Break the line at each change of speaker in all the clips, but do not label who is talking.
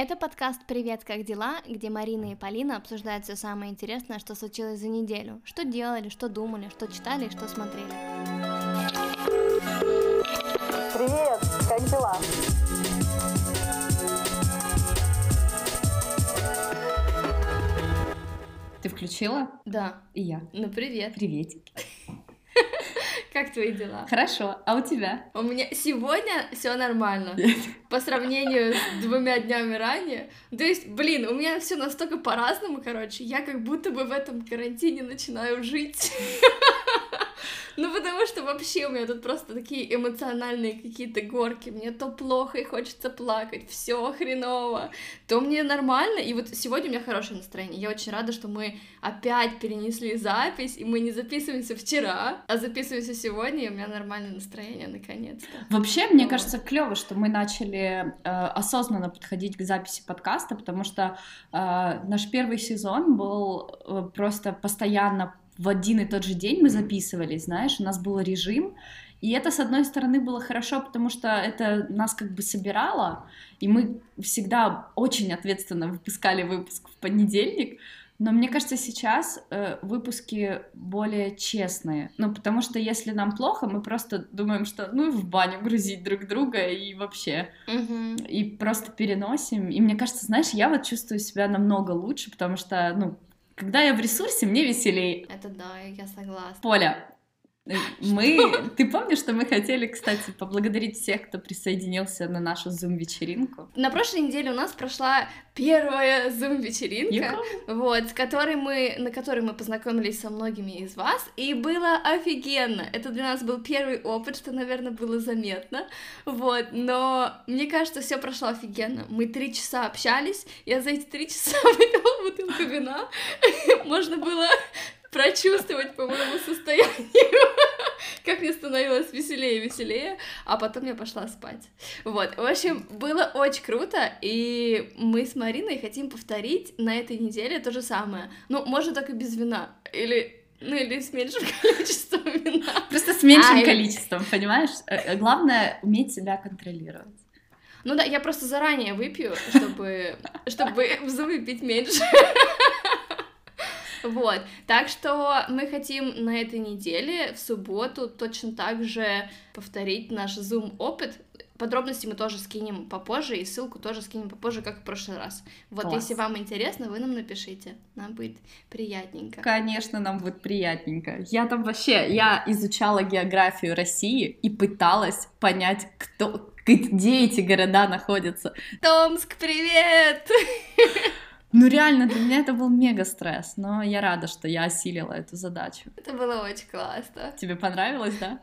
Это подкаст «Привет, как дела?», где Марина и Полина обсуждают все самое интересное, что случилось за неделю. Что делали, что думали, что читали и что смотрели.
Привет, как дела?
Ты включила?
Да.
И я.
Ну, привет.
Приветики.
Как твои дела?
Хорошо, а у тебя?
У меня сегодня все нормально. По сравнению с двумя днями ранее. То есть, блин, у меня все настолько по-разному, короче. Я как будто бы в этом карантине начинаю жить. Ну, потому что вообще у меня тут просто такие эмоциональные какие-то горки. Мне то плохо и хочется плакать, все хреново, то мне нормально. И вот сегодня у меня хорошее настроение. Я очень рада, что мы опять перенесли запись, и мы не записываемся вчера, а записываемся сегодня, и у меня нормальное настроение наконец-то.
Вообще, мне кажется, клево, что мы начали э, осознанно подходить к записи подкаста, потому что э, наш первый сезон был э, просто постоянно в один и тот же день мы записывались, знаешь, у нас был режим, и это, с одной стороны, было хорошо, потому что это нас как бы собирало, и мы всегда очень ответственно выпускали выпуск в понедельник, но мне кажется, сейчас э, выпуски более честные. Ну, потому что если нам плохо, мы просто думаем, что ну в баню грузить друг друга и вообще.
Угу.
И просто переносим. И мне кажется, знаешь, я вот чувствую себя намного лучше, потому что, ну, когда я в ресурсе, мне веселей.
Это да, я согласна.
Поля, мы, ты помнишь, что мы хотели, кстати, поблагодарить всех, кто присоединился на нашу зум-вечеринку?
На прошлой неделе у нас прошла первая зум-вечеринка, вот, с которой мы, на которой мы познакомились со многими из вас, и было офигенно. Это для нас был первый опыт, что, наверное, было заметно, вот, но мне кажется, все прошло офигенно. Мы три часа общались, я за эти три часа выпила бутылку вина, можно было прочувствовать по моему состоянию, как мне становилось веселее и веселее, а потом я пошла спать. Вот, в общем, было очень круто, и мы с Мариной хотим повторить на этой неделе то же самое. Ну, можно так и без вина, или ну или с меньшим количеством вина.
Просто с меньшим а, количеством, или... понимаешь? Э, э, главное уметь себя контролировать.
Ну да, я просто заранее выпью, чтобы, чтобы выпить меньше. Вот, так что мы хотим на этой неделе, в субботу, точно так же повторить наш Zoom-опыт, Подробности мы тоже скинем попозже, и ссылку тоже скинем попозже, как в прошлый раз. Вот, Класс. если вам интересно, вы нам напишите. Нам будет приятненько.
Конечно, нам будет приятненько. Я там вообще, я изучала географию России и пыталась понять, кто, где эти города находятся.
Томск, привет!
Ну реально, для меня это был мега стресс, но я рада, что я осилила эту задачу.
Это было очень классно.
Тебе понравилось, да?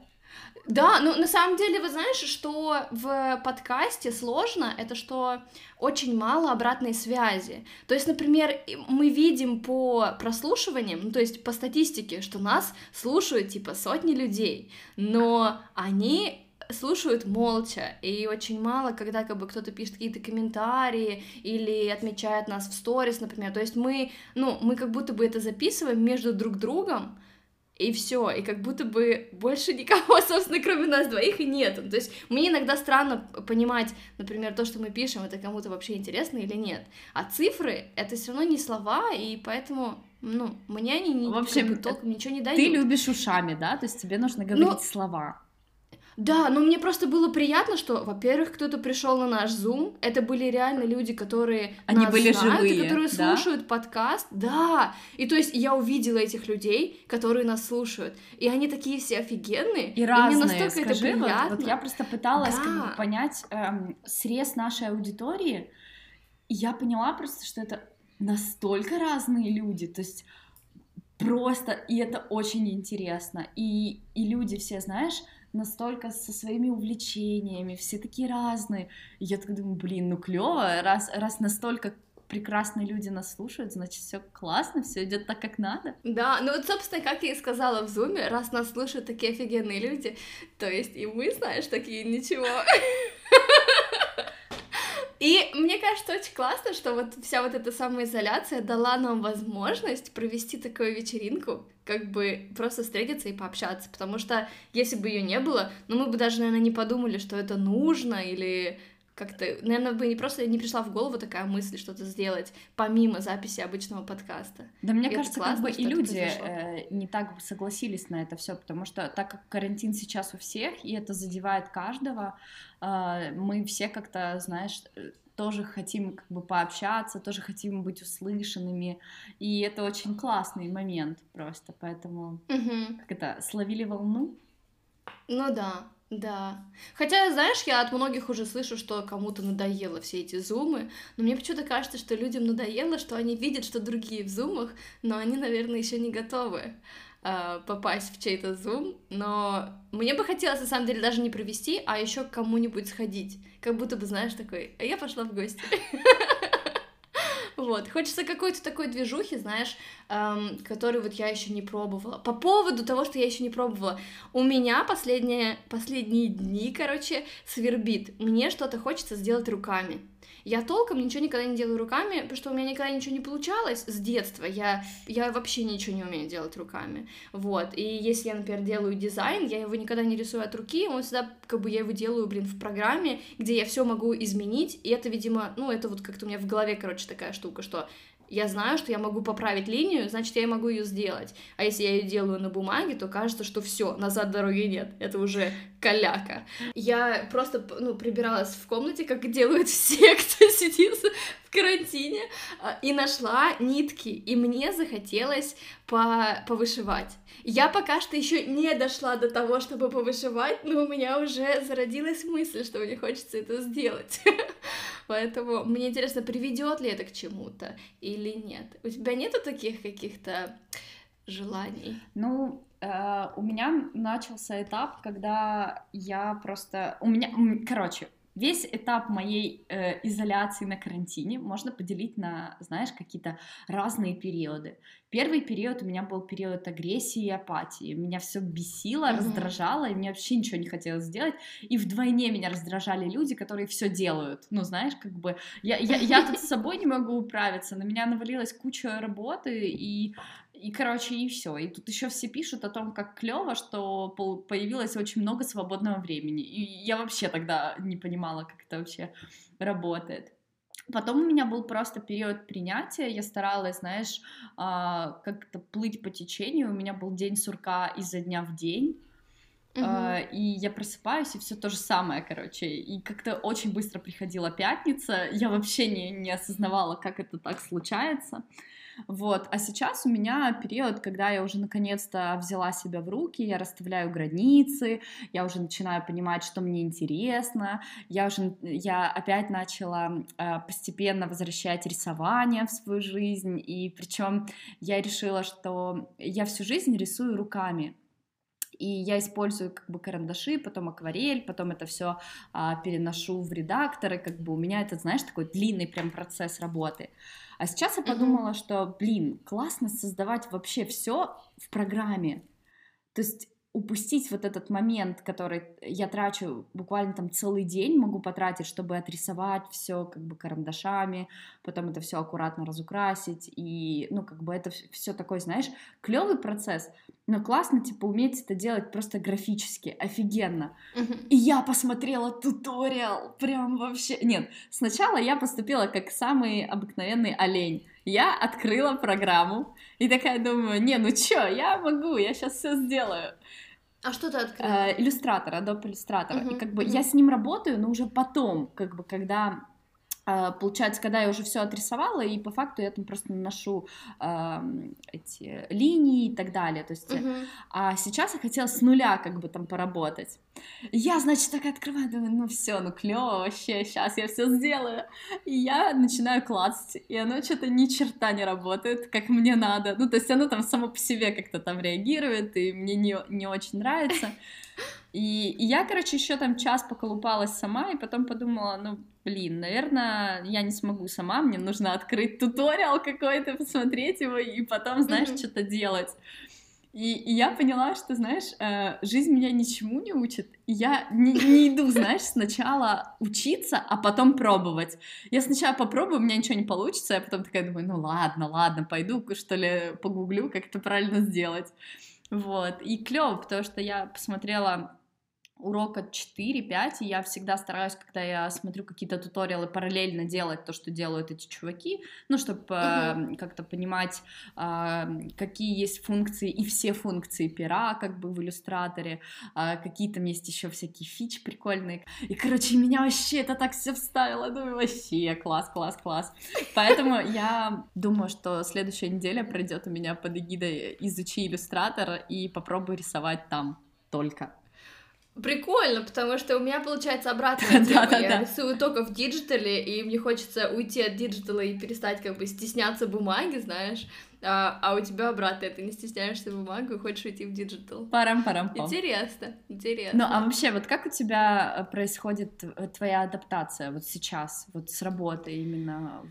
Да, ну на самом деле, вы знаете, что в подкасте сложно, это что очень мало обратной связи. То есть, например, мы видим по прослушиваниям, ну, то есть по статистике, что нас слушают типа сотни людей, но они слушают молча, и очень мало, когда как бы кто-то пишет какие-то комментарии или отмечает нас в сторис, например. То есть мы, ну, мы как будто бы это записываем между друг другом, и все, и как будто бы больше никого, собственно, кроме нас двоих и нет. То есть мне иногда странно понимать, например, то, что мы пишем, это кому-то вообще интересно или нет. А цифры — это все равно не слова, и поэтому, ну, мне они не,
в общем,
как бы, толком ничего не дают.
Ты любишь ушами, да? То есть тебе нужно говорить ну, слова.
Да, но мне просто было приятно, что, во-первых, кто-то пришел на наш Zoom. Это были реально люди, которые
Они
нас
были
знают,
живые,
и которые
да?
слушают подкаст. Да. И то есть я увидела этих людей, которые нас слушают. И они такие все офигенные.
И, и разные.
мне настолько
Скажи,
это приятно.
Вот, вот я просто пыталась
да.
как бы понять эм, срез нашей аудитории. И я поняла просто, что это настолько разные люди. То есть просто, и это очень интересно. И, и люди все, знаешь, настолько со своими увлечениями, все такие разные. И я так думаю, блин, ну клево, раз, раз настолько прекрасные люди нас слушают, значит, все классно, все идет так, как надо.
Да, ну вот, собственно, как я и сказала в зуме, раз нас слушают такие офигенные люди, то есть и мы, знаешь, такие ничего. И мне кажется, очень классно, что вот вся вот эта самоизоляция дала нам возможность провести такую вечеринку, как бы просто встретиться и пообщаться, потому что если бы ее не было, ну мы бы даже, наверное, не подумали, что это нужно или как-то, наверное, бы не просто не пришла в голову такая мысль что-то сделать помимо записи обычного подкаста.
Да, мне и кажется, классно, как бы и люди э, не так согласились на это все, потому что так как карантин сейчас у всех, и это задевает каждого, э, мы все как-то, знаешь, э, тоже хотим как бы пообщаться, тоже хотим быть услышанными, и это очень классный момент просто, поэтому
угу.
как это словили волну.
Ну да, да. Хотя, знаешь, я от многих уже слышу, что кому-то надоело все эти зумы, но мне почему-то кажется, что людям надоело, что они видят, что другие в зумах, но они, наверное, еще не готовы э, попасть в чей-то зум, но мне бы хотелось, на самом деле, даже не провести, а еще к кому-нибудь сходить, как будто бы, знаешь, такой, а я пошла в гости. Вот, хочется какой-то такой движухи, знаешь, эм, который вот я еще не пробовала. По поводу того, что я еще не пробовала, у меня последние, последние дни, короче, свербит. Мне что-то хочется сделать руками. Я толком ничего никогда не делаю руками, потому что у меня никогда ничего не получалось с детства. Я, я вообще ничего не умею делать руками. Вот. И если я, например, делаю дизайн, я его никогда не рисую от руки, он всегда, как бы, я его делаю, блин, в программе, где я все могу изменить. И это, видимо, ну, это вот как-то у меня в голове, короче, такая штука, что я знаю, что я могу поправить линию, значит, я могу ее сделать. А если я ее делаю на бумаге, то кажется, что все, назад дороги нет. Это уже каляка. Я просто, ну, прибиралась в комнате, как делают все, кто сидит в карантине, а, и нашла нитки, и мне захотелось по повышивать. Я пока что еще не дошла до того, чтобы повышивать, но у меня уже зародилась мысль, что мне хочется это сделать. Поэтому мне интересно, приведет ли это к чему-то или нет. У тебя нету таких каких-то желаний?
Ну, э, у меня начался этап, когда я просто... У меня... Короче, Весь этап моей э, изоляции на карантине можно поделить на, знаешь, какие-то разные периоды. Первый период у меня был период агрессии и апатии. Меня все бесило, mm-hmm. раздражало, и мне вообще ничего не хотелось сделать. И вдвойне меня раздражали люди, которые все делают. Ну, знаешь, как бы я, я, я тут с собой не могу управиться, на меня навалилась куча работы, и и, короче, и все. И тут еще все пишут о том, как клево, что появилось очень много свободного времени. И я вообще тогда не понимала, как это вообще работает. Потом у меня был просто период принятия, я старалась, знаешь, а, как-то плыть по течению, у меня был день сурка изо дня в день, Uh-huh. и я просыпаюсь, и все то же самое, короче. И как-то очень быстро приходила пятница. Я вообще не, не осознавала, как это так случается. Вот. А сейчас у меня период, когда я уже наконец-то взяла себя в руки, я расставляю границы, я уже начинаю понимать, что мне интересно, я уже, я опять начала э, постепенно возвращать рисование в свою жизнь, и причем я решила, что я всю жизнь рисую руками, и я использую как бы карандаши, потом акварель, потом это все а, переношу в редакторы, как бы у меня это, знаешь, такой длинный прям процесс работы. А сейчас я подумала, mm-hmm. что, блин, классно создавать вообще все в программе. То есть упустить вот этот момент, который я трачу буквально там целый день, могу потратить, чтобы отрисовать все как бы карандашами, потом это все аккуратно разукрасить, и, ну, как бы это все такой, знаешь, клевый процесс, но классно, типа, уметь это делать просто графически, офигенно.
Uh-huh.
И я посмотрела туториал, прям вообще... Нет, сначала я поступила как самый обыкновенный олень. Я открыла программу и такая думаю, не, ну чё, я могу, я сейчас все сделаю.
А что ты открыла?
Э, иллюстратор, Adobe Illustrator. Uh-huh, и как бы uh-huh. я с ним работаю, но уже потом, как бы, когда получается, когда я уже все отрисовала, и по факту я там просто наношу э, эти линии и так далее. То есть,
uh-huh.
а сейчас я хотела с нуля как бы там поработать. Я, значит, так открываю, думаю, ну все, ну клево вообще, сейчас я все сделаю. И я начинаю класть, и оно что-то ни черта не работает, как мне надо. Ну, то есть оно там само по себе как-то там реагирует, и мне не, не очень нравится. И, и я, короче, еще там час поколупалась сама, и потом подумала, ну, блин, наверное, я не смогу сама, мне нужно открыть туториал какой-то, посмотреть его, и потом, знаешь, mm-hmm. что-то делать. И, и я поняла, что, знаешь, э, жизнь меня ничему не учит. И я не, не иду, знаешь, сначала учиться, а потом пробовать. Я сначала попробую, у меня ничего не получится, я потом такая думаю, ну ладно, ладно, пойду, что ли, погуглю, как это правильно сделать. Вот. И клево, потому что я посмотрела урока 4-5, и я всегда стараюсь, когда я смотрю какие-то туториалы, параллельно делать то, что делают эти чуваки, ну, чтобы uh-huh. э, как-то понимать, э, какие есть функции и все функции пера, как бы в иллюстраторе, э, какие там есть еще всякие фичи прикольные, и, короче, меня вообще это так все вставило, ну, вообще класс, класс, класс, поэтому я думаю, что следующая неделя пройдет у меня под эгидой «Изучи иллюстратор» и попробуй рисовать там только.
Прикольно, потому что у меня получается обратная тема. Я рисую только в диджитале, и мне хочется уйти от диджитала и перестать как бы стесняться бумаги, знаешь. А, а у тебя обратно, ты не стесняешься бумагу и хочешь уйти в диджитал.
Парам-парам.
Интересно, интересно.
Ну, а вообще, вот как у тебя э, происходит э, твоя адаптация вот сейчас, вот с работы именно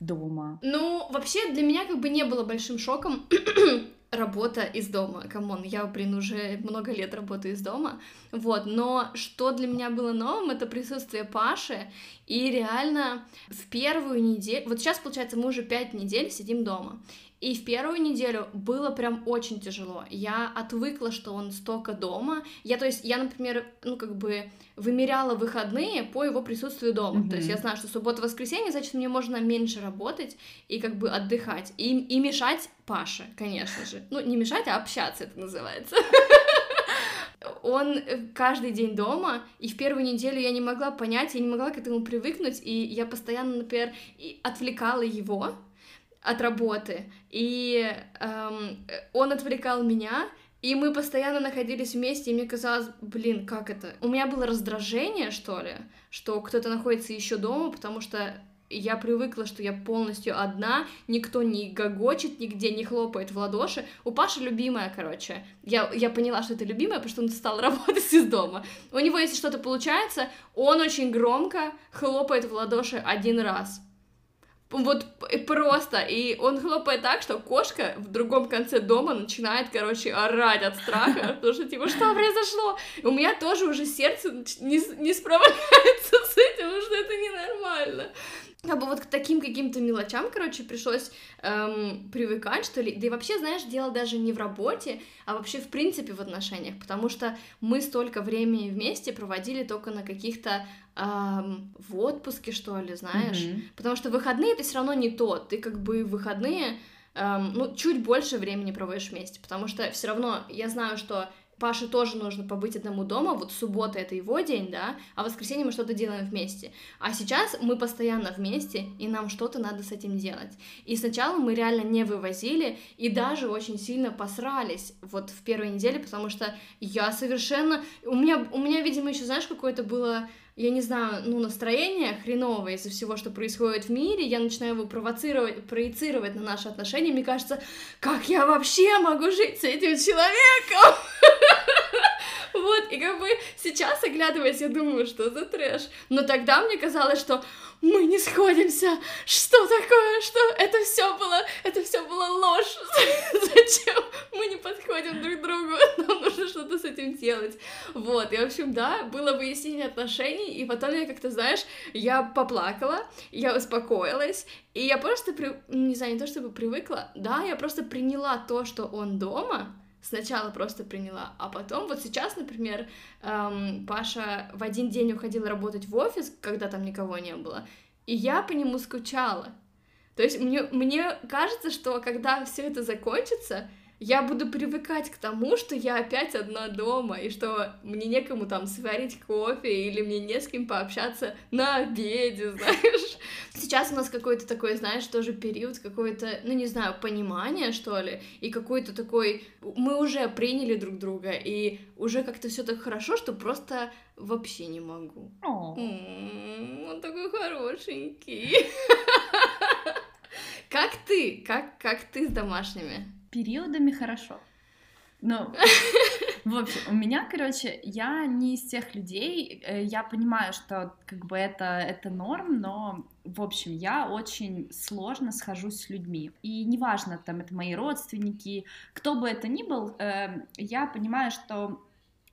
дома?
Ну, вообще для меня как бы не было большим шоком работа из дома, come on, я, блин, уже много лет работаю из дома, вот, но что для меня было новым, это присутствие Паши, и реально в первую неделю, вот сейчас, получается, мы уже пять недель сидим дома, и в первую неделю было прям очень тяжело. Я отвыкла, что он столько дома. Я, то есть, я, например, ну, как бы вымеряла выходные по его присутствию дома. Mm-hmm. То есть я знаю, что суббота-воскресенье, значит, мне можно меньше работать и как бы отдыхать. И, и мешать Паше, конечно же. Ну, не мешать, а общаться это называется. Он э, каждый день дома, и в первую неделю я не могла понять, я не могла к этому привыкнуть, и я постоянно, например, отвлекала его, от работы, и эм, он отвлекал меня, и мы постоянно находились вместе, и мне казалось, блин, как это? У меня было раздражение, что ли, что кто-то находится еще дома, потому что я привыкла, что я полностью одна, никто не гогочет, нигде не хлопает в ладоши. У Паши любимая, короче. Я, я поняла, что это любимая, потому что он стал работать из дома. У него, если что-то получается, он очень громко хлопает в ладоши один раз. Вот просто. И он хлопает так, что кошка в другом конце дома начинает, короче, орать от страха, потому что, типа, что произошло? у меня тоже уже сердце не, не справляется с этим, потому что это ненормально как бы вот к таким каким-то мелочам, короче, пришлось эм, привыкать, что ли. Да и вообще, знаешь, дело даже не в работе, а вообще в принципе в отношениях, потому что мы столько времени вместе проводили только на каких-то эм, в отпуске, что ли, знаешь. Mm-hmm. Потому что выходные это все равно не то. Ты как бы выходные эм, ну, чуть больше времени проводишь вместе, потому что все равно я знаю, что Паше тоже нужно побыть одному дома, вот суббота это его день, да, а в воскресенье мы что-то делаем вместе. А сейчас мы постоянно вместе, и нам что-то надо с этим делать. И сначала мы реально не вывозили, и даже очень сильно посрались вот в первой неделе, потому что я совершенно... У меня, у меня видимо, еще, знаешь, какое-то было я не знаю, ну, настроение хреновое из-за всего, что происходит в мире, я начинаю его провоцировать, проецировать на наши отношения, мне кажется, как я вообще могу жить с этим человеком? Вот, и как бы сейчас, оглядываясь, я думаю, что за трэш. Но тогда мне казалось, что мы не сходимся. Что такое? Что это все было? Это все было ложь. Зачем мы не подходим друг другу? Нам нужно что-то с этим делать. Вот, и в общем, да, было выяснение отношений, и потом я как-то, знаешь, я поплакала, я успокоилась, и я просто, при... не знаю, не то чтобы привыкла, да, я просто приняла то, что он дома, сначала просто приняла, а потом вот сейчас, например, эм, Паша в один день уходил работать в офис, когда там никого не было, и я по нему скучала. То есть мне, мне кажется, что когда все это закончится, я буду привыкать к тому, что я опять одна дома, и что мне некому там сварить кофе, или мне не с кем пообщаться на обеде, знаешь. Сейчас у нас какой-то такой, знаешь, тоже период, какой-то, ну не знаю, понимание, что ли, и какой-то такой... Мы уже приняли друг друга, и уже как-то все так хорошо, что просто вообще не могу. Он такой хорошенький. Как ты? Как, как ты с домашними?
Периодами хорошо. Ну, в общем, у меня, короче, я не из тех людей, э, я понимаю, что как бы это, это норм, но, в общем, я очень сложно схожусь с людьми. И неважно, там, это мои родственники, кто бы это ни был, э, я понимаю, что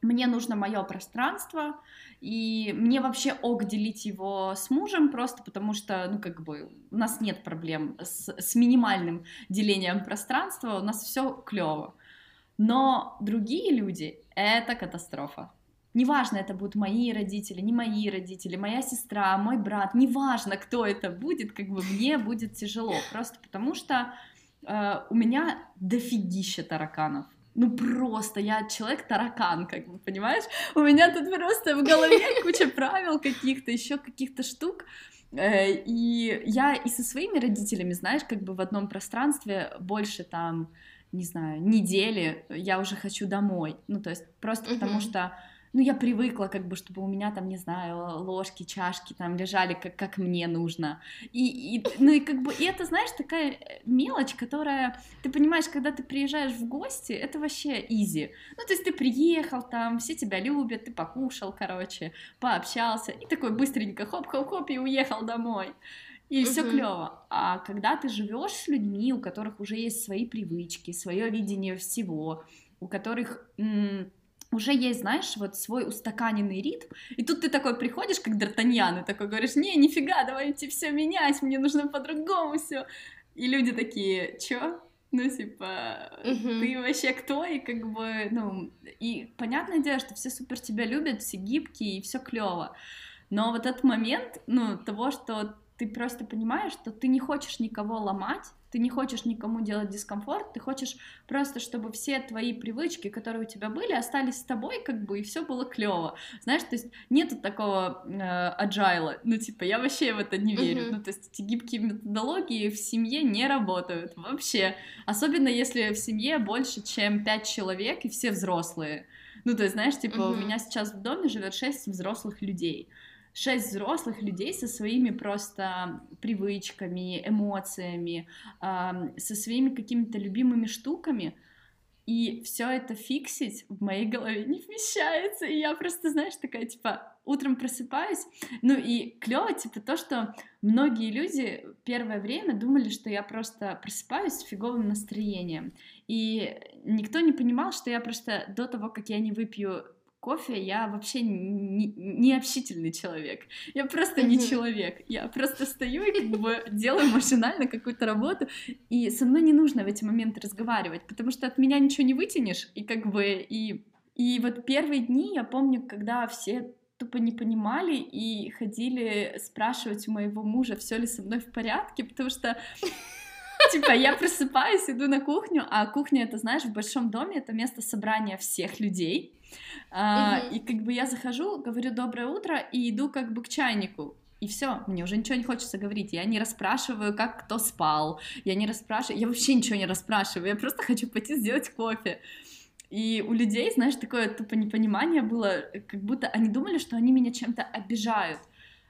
мне нужно мое пространство, и мне вообще ок делить его с мужем, просто потому что, ну, как бы, у нас нет проблем с, с минимальным делением пространства, у нас все клево. Но другие люди — это катастрофа. неважно, это будут мои родители, не мои родители, моя сестра, мой брат, неважно, кто это будет, как бы мне будет тяжело, просто потому что э, у меня дофигища тараканов. Ну просто, я человек-таракан, как бы, понимаешь? У меня тут просто в голове куча правил каких-то, еще каких-то штук, э, и я и со своими родителями, знаешь, как бы в одном пространстве больше там, не знаю, недели я уже хочу домой. Ну, то есть просто потому что ну, я привыкла, как бы, чтобы у меня там, не знаю, ложки, чашки там лежали, как, как мне нужно. И, и, ну, и как бы, и это, знаешь, такая э, мелочь, которая, ты понимаешь, когда ты приезжаешь в гости, это вообще изи. Ну, то есть ты приехал там, все тебя любят, ты покушал, короче, пообщался, и такой быстренько хоп-хоп-хоп, и уехал домой и все клево. А когда ты живешь с людьми, у которых уже есть свои привычки, свое видение всего, у которых уже есть, знаешь, вот свой устаканенный ритм, и тут ты такой приходишь, как Д'Артаньян, и такой говоришь, не, нифига, давайте все менять, мне нужно по-другому все. И люди такие, чё? Ну, типа, uh-huh. ты вообще кто? И как бы, ну, и понятное дело, что все супер тебя любят, все гибкие, и все клево. Но вот этот момент, ну, того, что ты просто понимаешь, что ты не хочешь никого ломать, ты не хочешь никому делать дискомфорт, ты хочешь просто, чтобы все твои привычки, которые у тебя были, остались с тобой, как бы, и все было клево. Знаешь, то есть нету такого э, agile, ну, типа, я вообще в это не верю. Mm-hmm. Ну, то есть эти гибкие методологии в семье не работают вообще. Особенно если в семье больше, чем пять человек, и все взрослые. Ну, то есть, знаешь, типа, mm-hmm. у меня сейчас в доме живет шесть взрослых людей шесть взрослых людей со своими просто привычками, эмоциями, со своими какими-то любимыми штуками, и все это фиксить в моей голове не вмещается, и я просто, знаешь, такая, типа, утром просыпаюсь, ну и клево, типа, то, что многие люди первое время думали, что я просто просыпаюсь с фиговым настроением, и никто не понимал, что я просто до того, как я не выпью кофе я вообще не, не общительный человек. Я просто не человек. Я просто стою и как бы делаю машинально какую-то работу, и со мной не нужно в эти моменты разговаривать, потому что от меня ничего не вытянешь, и как бы и и вот первые дни я помню, когда все тупо не понимали и ходили спрашивать у моего мужа, все ли со мной в порядке, потому что Типа, я просыпаюсь, иду на кухню, а кухня, это, знаешь, в большом доме, это место собрания всех людей. А, и как бы я захожу, говорю доброе утро и иду как бы к чайнику. И все, мне уже ничего не хочется говорить. Я не расспрашиваю, как кто спал. Я не расспрашиваю, я вообще ничего не расспрашиваю. Я просто хочу пойти сделать кофе. И у людей, знаешь, такое тупо непонимание было, как будто они думали, что они меня чем-то обижают.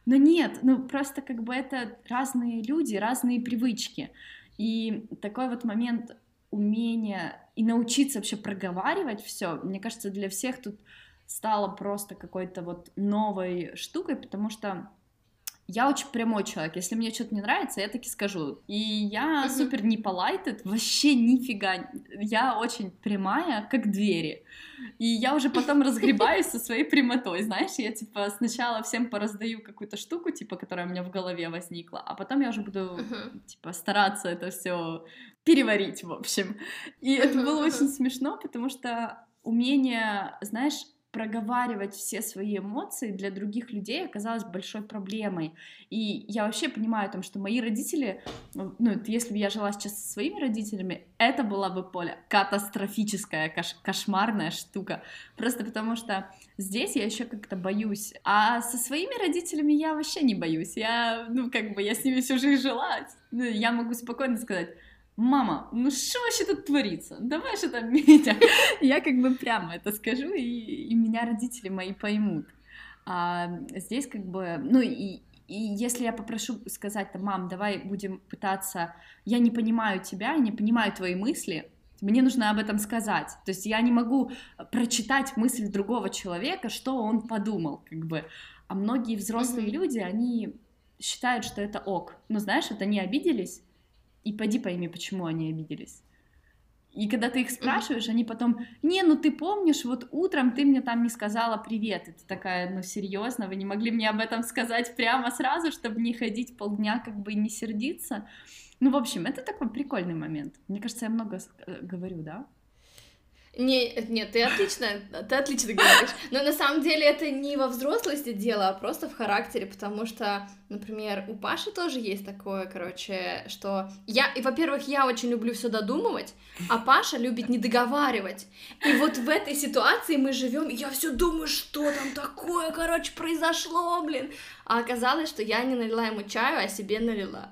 Но нет, ну просто как бы это разные люди, разные привычки. И такой вот момент умения и научиться вообще проговаривать все, мне кажется, для всех тут стало просто какой-то вот новой штукой, потому что я очень прямой человек. Если мне что-то не нравится, я таки скажу. И я mm-hmm. супер не полайтед, вообще нифига. Я очень прямая, как двери. И я уже потом разгребаюсь со своей прямотой, знаешь, я типа сначала всем пораздаю какую-то штуку, типа, которая у меня в голове возникла, а потом я уже буду, типа, стараться это все переварить, в общем. И это было очень смешно, потому что умение, знаешь, проговаривать все свои эмоции для других людей оказалось большой проблемой. И я вообще понимаю, там, что мои родители, ну, если бы я жила сейчас со своими родителями, это была бы поле катастрофическая, кош кошмарная штука. Просто потому что здесь я еще как-то боюсь. А со своими родителями я вообще не боюсь. Я, ну, как бы, я с ними всю жизнь жила. Ну, я могу спокойно сказать, мама, ну что вообще тут творится? Давай что там, Митя. Я как бы прямо это скажу, и, и меня родители мои поймут. А здесь как бы, ну и, и если я попрошу сказать, там, мам, давай будем пытаться, я не понимаю тебя, я не понимаю твои мысли, мне нужно об этом сказать. То есть я не могу прочитать мысль другого человека, что он подумал, как бы. А многие взрослые mm-hmm. люди, они считают, что это ок. Ну, знаешь, вот они обиделись, и пойди пойми, почему они обиделись. И когда ты их спрашиваешь, они потом, не, ну ты помнишь, вот утром ты мне там не сказала привет, и ты такая, ну серьезно, вы не могли мне об этом сказать прямо сразу, чтобы не ходить полдня, как бы не сердиться. Ну, в общем, это такой прикольный момент. Мне кажется, я много э, говорю, да?
Не, нет, ты отлично, ты отлично говоришь. Но на самом деле это не во взрослости дело, а просто в характере, потому что, например, у Паши тоже есть такое, короче, что я, и, во-первых, я очень люблю все додумывать, а Паша любит не договаривать. И вот в этой ситуации мы живем, я все думаю, что там такое, короче, произошло, блин. А оказалось, что я не налила ему чаю, а себе налила.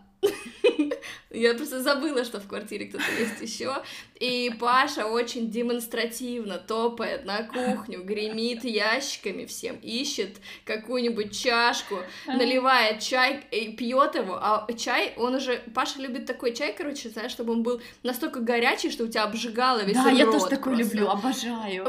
Я просто забыла, что в квартире кто-то есть еще. И Паша очень демонстративно топает на кухню, гремит ящиками всем, ищет какую-нибудь чашку, наливает чай и пьет его. А чай, он уже... Паша любит такой чай, короче, знаешь, чтобы он был настолько горячий, что у тебя обжигало весь
Да,
рот
я тоже такой
просто.
люблю, обожаю.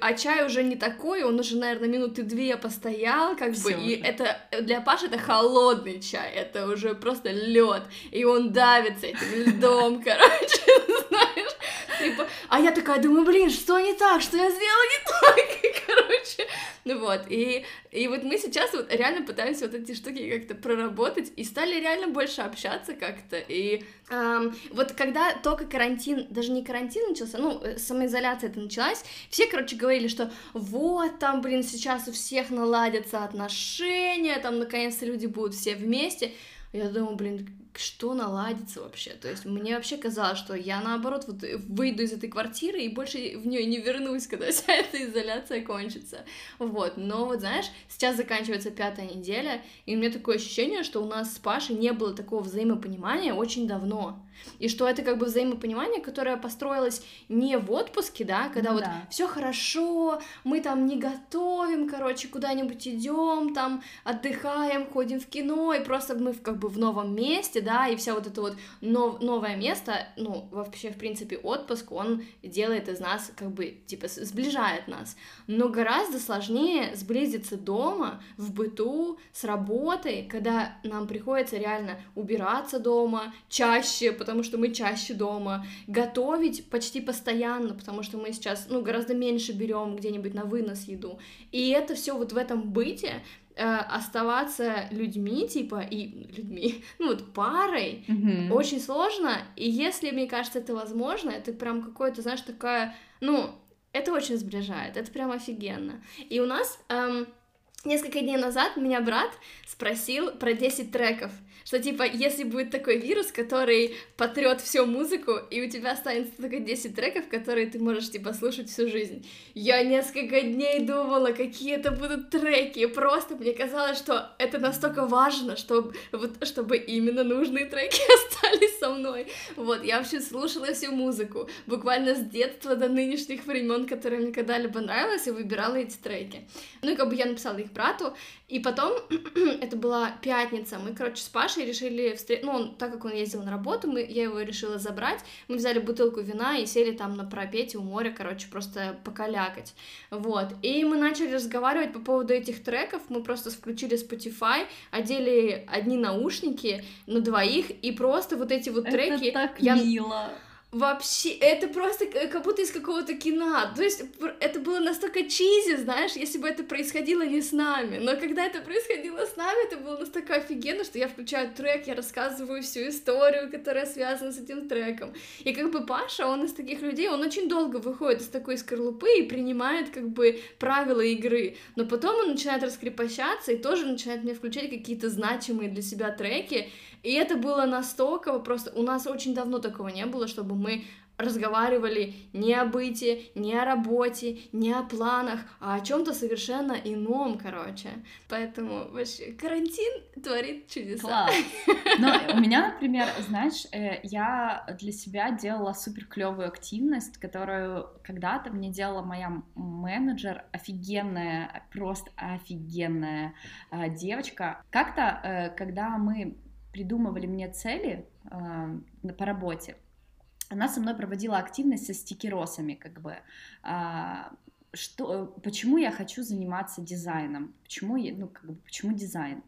А чай уже не такой, он уже, наверное, минуты две постоял, как бы,
Всё
и
уже.
это для Паши это холодный чай, это уже просто лед, и он давится этим льдом, короче, знаешь. Типа, а я такая думаю, блин, что не так, что я сделала не так, короче, ну вот, и, и вот мы сейчас вот реально пытаемся вот эти штуки как-то проработать, и стали реально больше общаться как-то, и ам, вот когда только карантин, даже не карантин начался, ну, э, самоизоляция это началась, все, короче, говорили, что вот там, блин, сейчас у всех наладятся отношения, там, наконец-то люди будут все вместе, я думаю, блин, что наладится вообще? То есть мне вообще казалось, что я наоборот вот выйду из этой квартиры и больше в нее не вернусь, когда вся эта изоляция кончится. Вот, но вот знаешь, сейчас заканчивается пятая неделя, и у меня такое ощущение, что у нас с Пашей не было такого взаимопонимания очень давно. И что это как бы взаимопонимание, которое построилось не в отпуске, да, когда
Ну
вот
да.
все хорошо, мы там не готовим, короче, куда-нибудь идем, там отдыхаем, ходим в кино, и просто мы как бы в новом месте, да, и вся вот это вот нов- новое место, ну, вообще, в принципе, отпуск, он делает из нас, как бы, типа, сближает нас. Но гораздо сложнее сблизиться дома, в быту, с работой, когда нам приходится реально убираться дома чаще, потому что мы чаще дома, готовить почти постоянно, потому что мы сейчас, ну, гораздо меньше берем где-нибудь на вынос еду. И это все вот в этом быте э, оставаться людьми, типа, и людьми, ну вот парой,
Мгм.
очень сложно, и если, мне кажется, это возможно, это прям какое-то, знаешь, такая, ну, это очень сближает, это прям офигенно. И у нас эм, несколько дней назад меня брат спросил про 10 треков, что типа, если будет такой вирус, который потрет всю музыку, и у тебя останется только 10 треков, которые ты можешь типа слушать всю жизнь. Я несколько дней думала, какие это будут треки, просто мне казалось, что это настолько важно, чтобы, вот, чтобы именно нужные треки остались со мной. Вот, я вообще слушала всю музыку, буквально с детства до нынешних времен, которые мне когда-либо нравилось, и выбирала эти треки. Ну и как бы я написала их брату, и потом, это была пятница, мы, короче, с Пашей решили встретиться, ну, он, так как он ездил на работу, мы, я его решила забрать, мы взяли бутылку вина и сели там на пропете у моря, короче, просто покалякать, вот, и мы начали разговаривать по поводу этих треков, мы просто включили Spotify, одели одни наушники на двоих, и просто вот эти вот треки...
Это так
я-
мило.
Вообще, это просто как будто из какого-то кино. То есть это было настолько чизи, знаешь, если бы это происходило не с нами. Но когда это происходило с нами, это было настолько офигенно, что я включаю трек, я рассказываю всю историю, которая связана с этим треком. И как бы Паша, он из таких людей, он очень долго выходит из такой скорлупы и принимает как бы правила игры. Но потом он начинает раскрепощаться и тоже начинает мне включать какие-то значимые для себя треки. И это было настолько просто... У нас очень давно такого не было, чтобы мы разговаривали не о быте, не о работе, не о планах, а о чем-то совершенно ином, короче. Поэтому вообще карантин творит чудеса.
Класс. Но у меня, например, знаешь, э, я для себя делала супер клевую активность, которую когда-то мне делала моя менеджер, офигенная, просто офигенная э, девочка. Как-то, э, когда мы придумывали мне цели э, по работе, она со мной проводила активность со стикеросами, как бы. а, что, почему я хочу заниматься дизайном? Почему, я, ну, как бы, почему дизайн?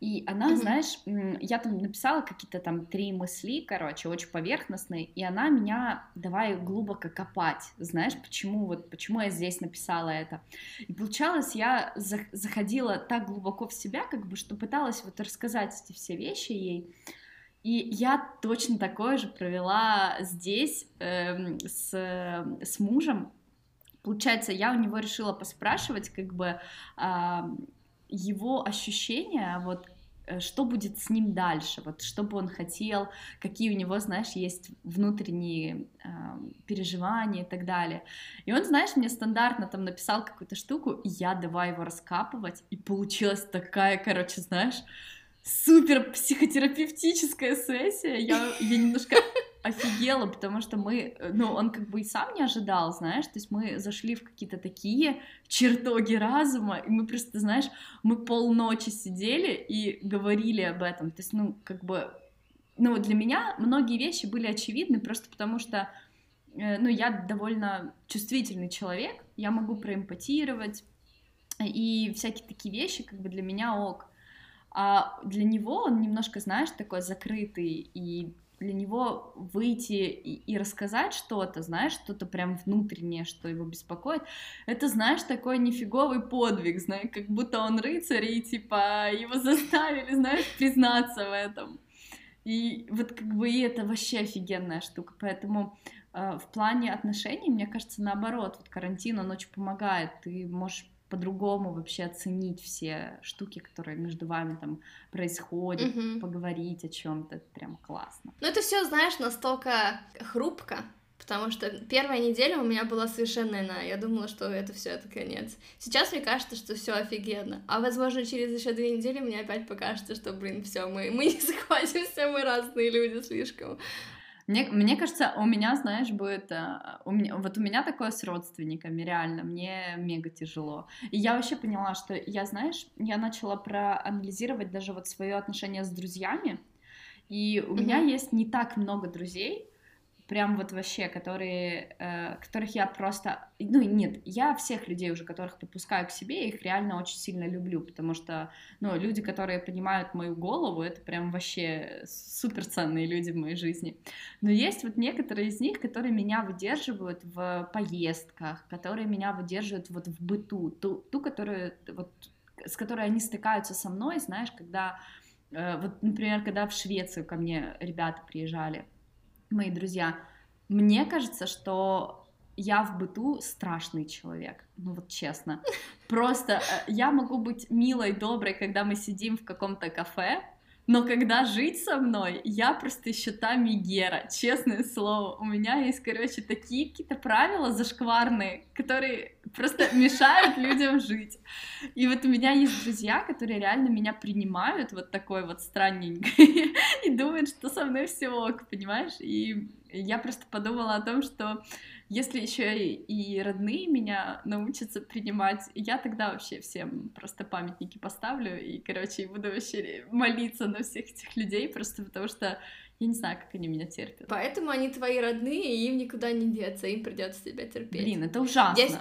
И она,
Мгм.
знаешь, я там написала какие-то там три мысли, короче, очень поверхностные, и она меня давай глубоко копать, знаешь, почему вот, почему я здесь написала это. И получалось, я за- заходила так глубоко в себя, как бы, что пыталась вот рассказать эти все вещи ей, И я точно такое же провела здесь э, с, с мужем. Получается, я у него решила поспрашивать, как бы э, его ощущения, вот Э, что будет с ним дальше, вот что бы он хотел, какие у него, знаешь, есть внутренние э, переживания и так далее. И он, знаешь, мне стандартно там написал какую-то штуку, и я давай его раскапывать, и получилась такая, короче, знаешь, супер психотерапевтическая сессия. Я, я немножко офигела, потому что мы, э, ну, он как бы и сам не ожидал, знаешь, то есть мы зашли в какие-то такие чертоги разума, и мы просто, знаешь, мы полночи сидели и говорили об этом, то есть, ну, как бы, ну, для меня многие вещи были очевидны просто потому что, э, ну, я довольно чувствительный человек, я могу проэмпатировать, и всякие такие вещи, как бы для меня ок, а для него он немножко, знаешь, такой закрытый, и для него выйти и, и рассказать что-то, знаешь, что-то прям внутреннее, что его беспокоит, это, знаешь, такой нифиговый подвиг, знаешь, как будто он рыцарь, и, типа, его заставили, знаешь, признаться в этом. И вот как бы и это вообще офигенная штука, поэтому э, в плане отношений, мне кажется, наоборот, вот карантин, он очень помогает, ты можешь по-другому вообще оценить все штуки, которые между вами там происходят, угу. поговорить о чем-то, это прям классно.
Ну это все, знаешь, настолько хрупко, потому что первая неделя у меня была совершенно иная. Я думала, что это все это конец. Сейчас мне кажется, что все офигенно. А возможно, через еще две недели мне опять покажется, что, блин, все, мы, мы не схватимся, мы разные люди слишком.
Мне, мне кажется, у меня, знаешь, будет... Э, у меня, вот у меня такое с родственниками, реально, мне мега тяжело. И я вообще поняла, что я, знаешь, я начала проанализировать даже вот свое отношение с друзьями, и у mm-hmm. меня есть не так много друзей, прям вот вообще, которые, э, которых я просто, ну нет, я всех людей уже, которых подпускаю к себе, их реально очень сильно люблю, потому что, ну, люди, которые понимают мою голову, это прям вообще супер ценные люди в моей жизни. Но есть вот некоторые из них, которые меня выдерживают в поездках, которые меня выдерживают вот в быту, ту, ту которую, вот, с которой они стыкаются со мной, знаешь, когда, э, вот, например, когда в Швецию ко мне ребята приезжали, мои друзья, мне кажется, что я в быту страшный человек, ну вот честно. Просто э, я могу быть милой, доброй, когда мы сидим в каком-то кафе, но когда жить со мной, я просто счета Мегера, честное слово. У меня есть, короче, такие какие-то правила зашкварные, которые просто мешают людям жить. И вот у меня есть друзья, которые реально меня принимают вот такой вот странненькой и думают, что со мной все ок, понимаешь? И я просто подумала о том, что если еще и родные меня научатся принимать, я тогда вообще всем просто памятники поставлю и, короче, буду вообще молиться на всех этих людей, просто потому что я не знаю, как они меня терпят.
Поэтому они твои родные, и им никуда не деться, им придется тебя терпеть.
Блин, это ужасно. Здесь...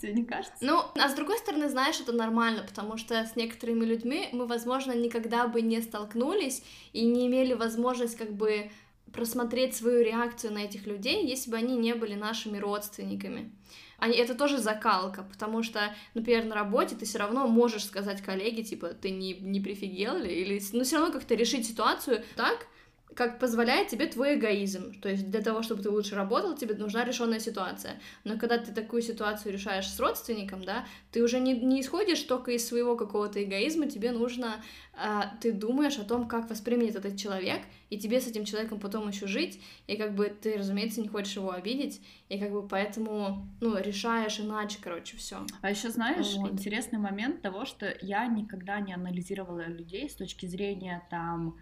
Тебе не кажется?
Ну, а с другой стороны, знаешь, это нормально, потому что с некоторыми людьми мы, возможно, никогда бы не столкнулись и не имели возможность как бы просмотреть свою реакцию на этих людей, если бы они не были нашими родственниками. Они, это тоже закалка, потому что, например, на работе ты все равно можешь сказать коллеге, типа, ты не, не прифигел ли, или, ну, все равно как-то решить ситуацию так, как позволяет тебе твой эгоизм. То есть для того, чтобы ты лучше работал, тебе нужна решенная ситуация. Но когда ты такую ситуацию решаешь с родственником, да, ты уже не, не исходишь только из своего какого-то эгоизма, тебе нужно, а, ты думаешь о том, как воспримет этот человек, и тебе с этим человеком потом еще жить, и как бы ты, разумеется, не хочешь его обидеть, и как бы поэтому, ну, решаешь иначе, короче, все.
А еще знаешь, вот. интересный момент того, что я никогда не анализировала людей с точки зрения там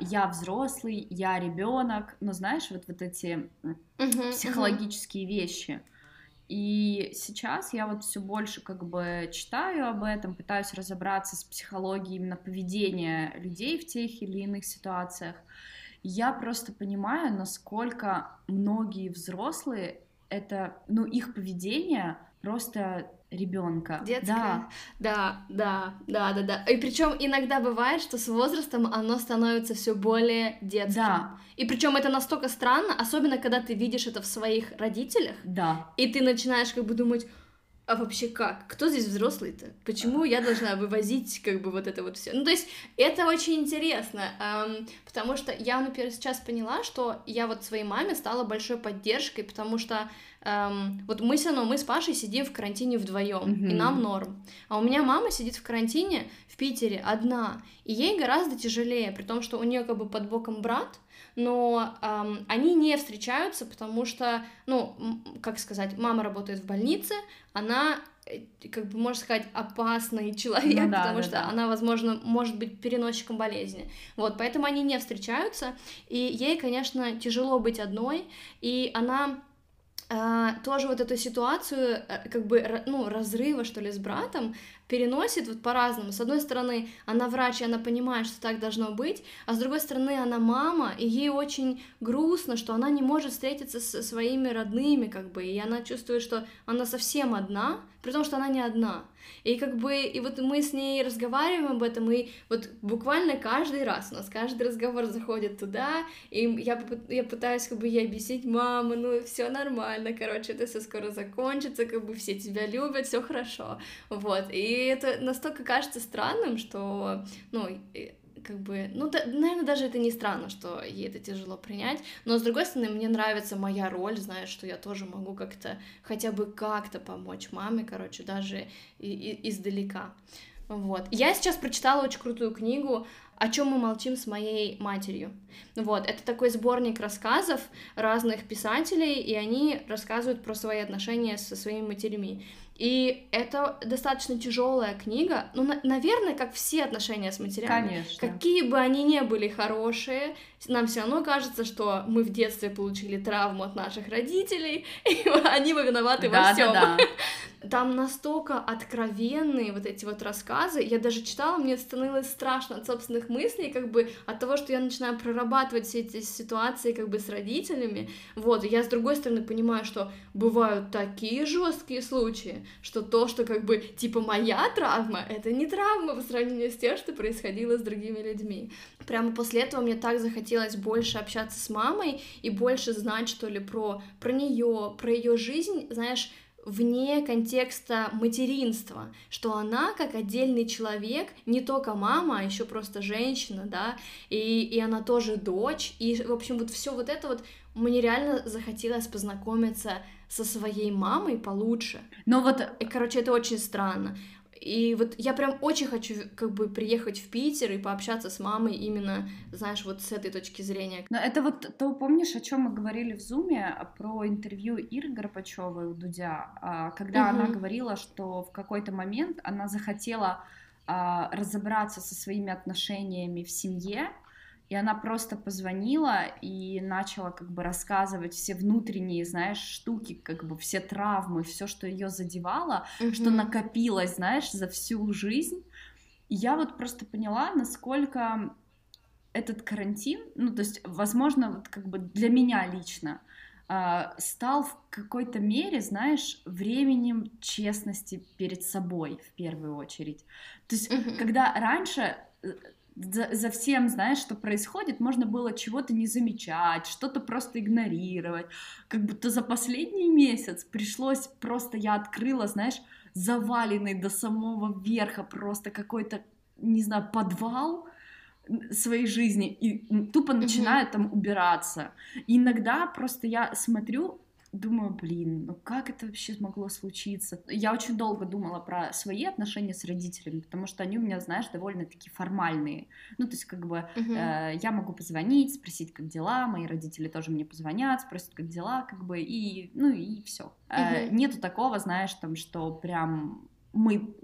я взрослый, я ребенок, но знаешь, вот, вот эти uh-huh, психологические uh-huh. вещи. И сейчас я вот все больше как бы читаю об этом, пытаюсь разобраться с психологией именно поведения людей в тех или иных ситуациях. Я просто понимаю, насколько многие взрослые это, ну, их поведение просто ребенка.
Детское. Да. да, да, да, да, да. И причем иногда бывает, что с возрастом оно становится все более детским. Да. И причем это настолько странно, особенно когда ты видишь это в своих родителях.
Да.
И ты начинаешь как бы думать, а вообще как? Кто здесь взрослый-то? Почему я должна вывозить как бы вот это вот все? Ну, то есть это очень интересно, эм, потому что я, например, сейчас поняла, что я вот своей маме стала большой поддержкой, потому что эм, вот мы все равно, мы с Пашей сидим в карантине вдвоем, mm-hmm. и нам норм. А у меня мама сидит в карантине в Питере одна, и ей гораздо тяжелее, при том, что у нее как бы под боком брат, но эм, они не встречаются, потому что, ну, как сказать, мама работает в больнице, она э, как бы можно сказать опасный человек, ну, да, потому да, что да. она, возможно, может быть переносчиком болезни. Вот, поэтому они не встречаются, и ей, конечно, тяжело быть одной, и она Uh, тоже вот эту ситуацию, э, как бы, ну, разрыва, что ли, с братом, переносит вот по-разному. С одной стороны, она врач, и она понимает, что так должно быть, а с другой стороны, она мама, и ей очень грустно, что она не может встретиться со своими родными, как бы, и она чувствует, что она совсем одна, при том, что она не одна. И как бы, и вот мы с ней разговариваем об этом, и вот буквально каждый раз у нас каждый разговор заходит туда, и я, я пытаюсь как бы ей объяснить, мама, ну все нормально, короче, это все скоро закончится, как бы все тебя любят, все хорошо, вот, и это настолько кажется странным, что, ну, как бы, ну, да, наверное, даже это не странно, что ей это тяжело принять, но, с другой стороны, мне нравится моя роль, знаешь, что я тоже могу как-то, хотя бы как-то помочь маме, короче, даже и, и, издалека. Вот. Я сейчас прочитала очень крутую книгу «О чем мы молчим с моей матерью». Вот, это такой сборник рассказов разных писателей, и они рассказывают про свои отношения со своими матерями. И это достаточно тяжелая книга. Ну, на- наверное, как все отношения с матерями.
Конечно.
Какие бы они ни были хорошие, нам все равно кажется, что мы в детстве получили травму от наших родителей, и они виноваты да, во всем. Да, да. Там настолько откровенные вот эти вот рассказы. Я даже читала, мне становилось страшно от собственных мыслей, как бы от того, что я начинаю прорабатывать все эти ситуации как бы с родителями. Вот, я с другой стороны понимаю, что бывают такие жесткие случаи, что то, что как бы типа моя травма, это не травма по сравнению с тем, что происходило с другими людьми. Прямо после этого мне так захотелось больше общаться с мамой и больше знать, что ли, про, про нее, про ее жизнь, знаешь, вне контекста материнства, что она как отдельный человек, не только мама, а еще просто женщина, да, и, и она тоже дочь, и, в общем, вот все вот это вот мне реально захотелось познакомиться со своей мамой получше.
Но вот...
И, короче, это очень странно. И вот я прям очень хочу как бы приехать в Питер и пообщаться с мамой именно, знаешь, вот с этой точки зрения.
Но это вот, то помнишь, о чем мы говорили в Зуме а, про интервью Иры Горбачевой у Дудя, а, когда угу. она говорила, что в какой-то момент она захотела а, разобраться со своими отношениями в семье, и она просто позвонила и начала как бы рассказывать все внутренние, знаешь, штуки, как бы все травмы, все, что ее задевало, mm-hmm. что накопилось, знаешь, за всю жизнь. И я вот просто поняла, насколько этот карантин, ну, то есть, возможно, вот как бы для меня лично, Uh, стал в какой-то мере, знаешь, временем честности перед собой в первую очередь. То есть, mm-hmm. когда раньше э, за, за всем, знаешь, что происходит, можно было чего-то не замечать, что-то просто игнорировать. Как будто за последний месяц пришлось просто, я открыла, знаешь, заваленный до самого верха просто какой-то, не знаю, подвал своей жизни и тупо начинаю mm-hmm. там убираться. И иногда просто я смотрю думаю, блин, ну как это вообще могло случиться? Я очень долго думала про свои отношения с родителями, потому что они у меня, знаешь, довольно-таки формальные. Ну, то есть, как бы, uh-huh. э, я могу позвонить, спросить, как дела, мои родители тоже мне позвонят, спросят, как дела, как бы, и, ну, и все. Uh-huh. Э, нету такого, знаешь, там, что прям мы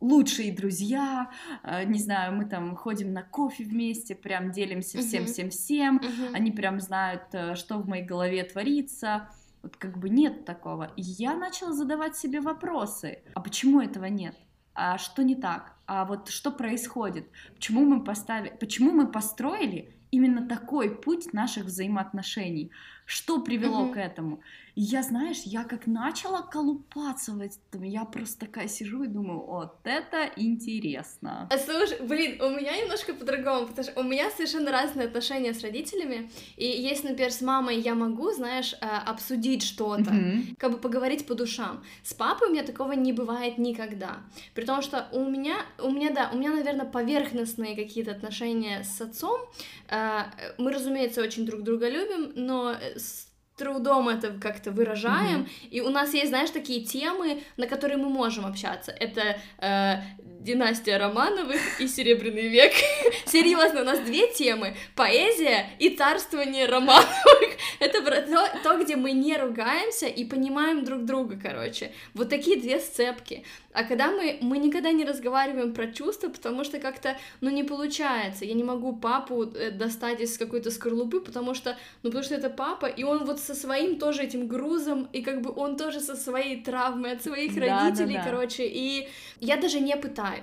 лучшие друзья, э, не знаю, мы там ходим на кофе вместе, прям делимся всем-всем-всем, uh-huh. они прям знают, э, что в моей голове творится, вот как бы нет такого. И я начала задавать себе вопросы. А почему этого нет? А что не так? А вот что происходит? Почему мы поставили, почему мы построили именно такой путь наших взаимоотношений? Что привело mm-hmm. к этому? И я, знаешь, я как начала колупаться в этом, я просто такая сижу и думаю, вот это интересно.
А слушай, блин, у меня немножко по-другому, потому что у меня совершенно разные отношения с родителями, и если, например, с мамой я могу, знаешь, э, обсудить что-то, mm-hmm. как бы поговорить по душам. С папой у меня такого не бывает никогда, при том, что у меня, у меня, да, у меня, наверное, поверхностные какие-то отношения с отцом, э, мы, разумеется, очень друг друга любим, но с трудом это как-то выражаем, mm-hmm. и у нас есть, знаешь, такие темы, на которые мы можем общаться. Это э, династия Романовых и Серебряный век. Серьезно, у нас две темы: поэзия и царствование Романовых. Это то, то, где мы не ругаемся и понимаем друг друга, короче. Вот такие две сцепки. А когда мы, мы никогда не разговариваем про чувства, потому что как-то, ну, не получается. Я не могу папу э, достать из какой-то скорлупы, потому что, ну, потому что это папа, и он вот со своим тоже этим грузом, и как бы он тоже со своей травмой от своих да, родителей, да, да. короче, и я даже не пытаюсь.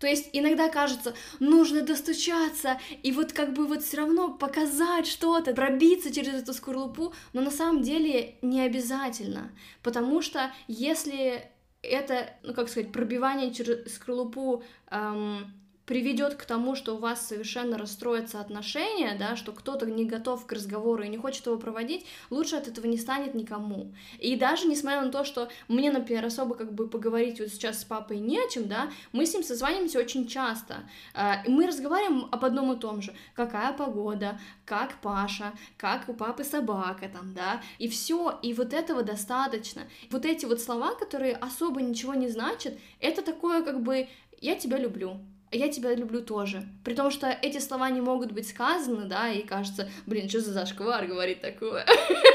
То есть иногда кажется, нужно достучаться и вот как бы вот все равно показать что-то, пробиться через эту скорлупу, но на самом деле не обязательно, потому что если это, ну как сказать, пробивание через скорлупу эм, приведет к тому, что у вас совершенно расстроятся отношения, да, что кто-то не готов к разговору и не хочет его проводить, лучше от этого не станет никому. И даже несмотря на то, что мне, например, особо как бы поговорить вот сейчас с папой не о чем, да, мы с ним созваниваемся очень часто. А, мы разговариваем об одном и том же. Какая погода, как Паша, как у папы собака там, да, и все, и вот этого достаточно. Вот эти вот слова, которые особо ничего не значат, это такое как бы «я тебя люблю», я тебя люблю тоже. При том, что эти слова не могут быть сказаны, да, и кажется, блин, что за зашквар говорит такое.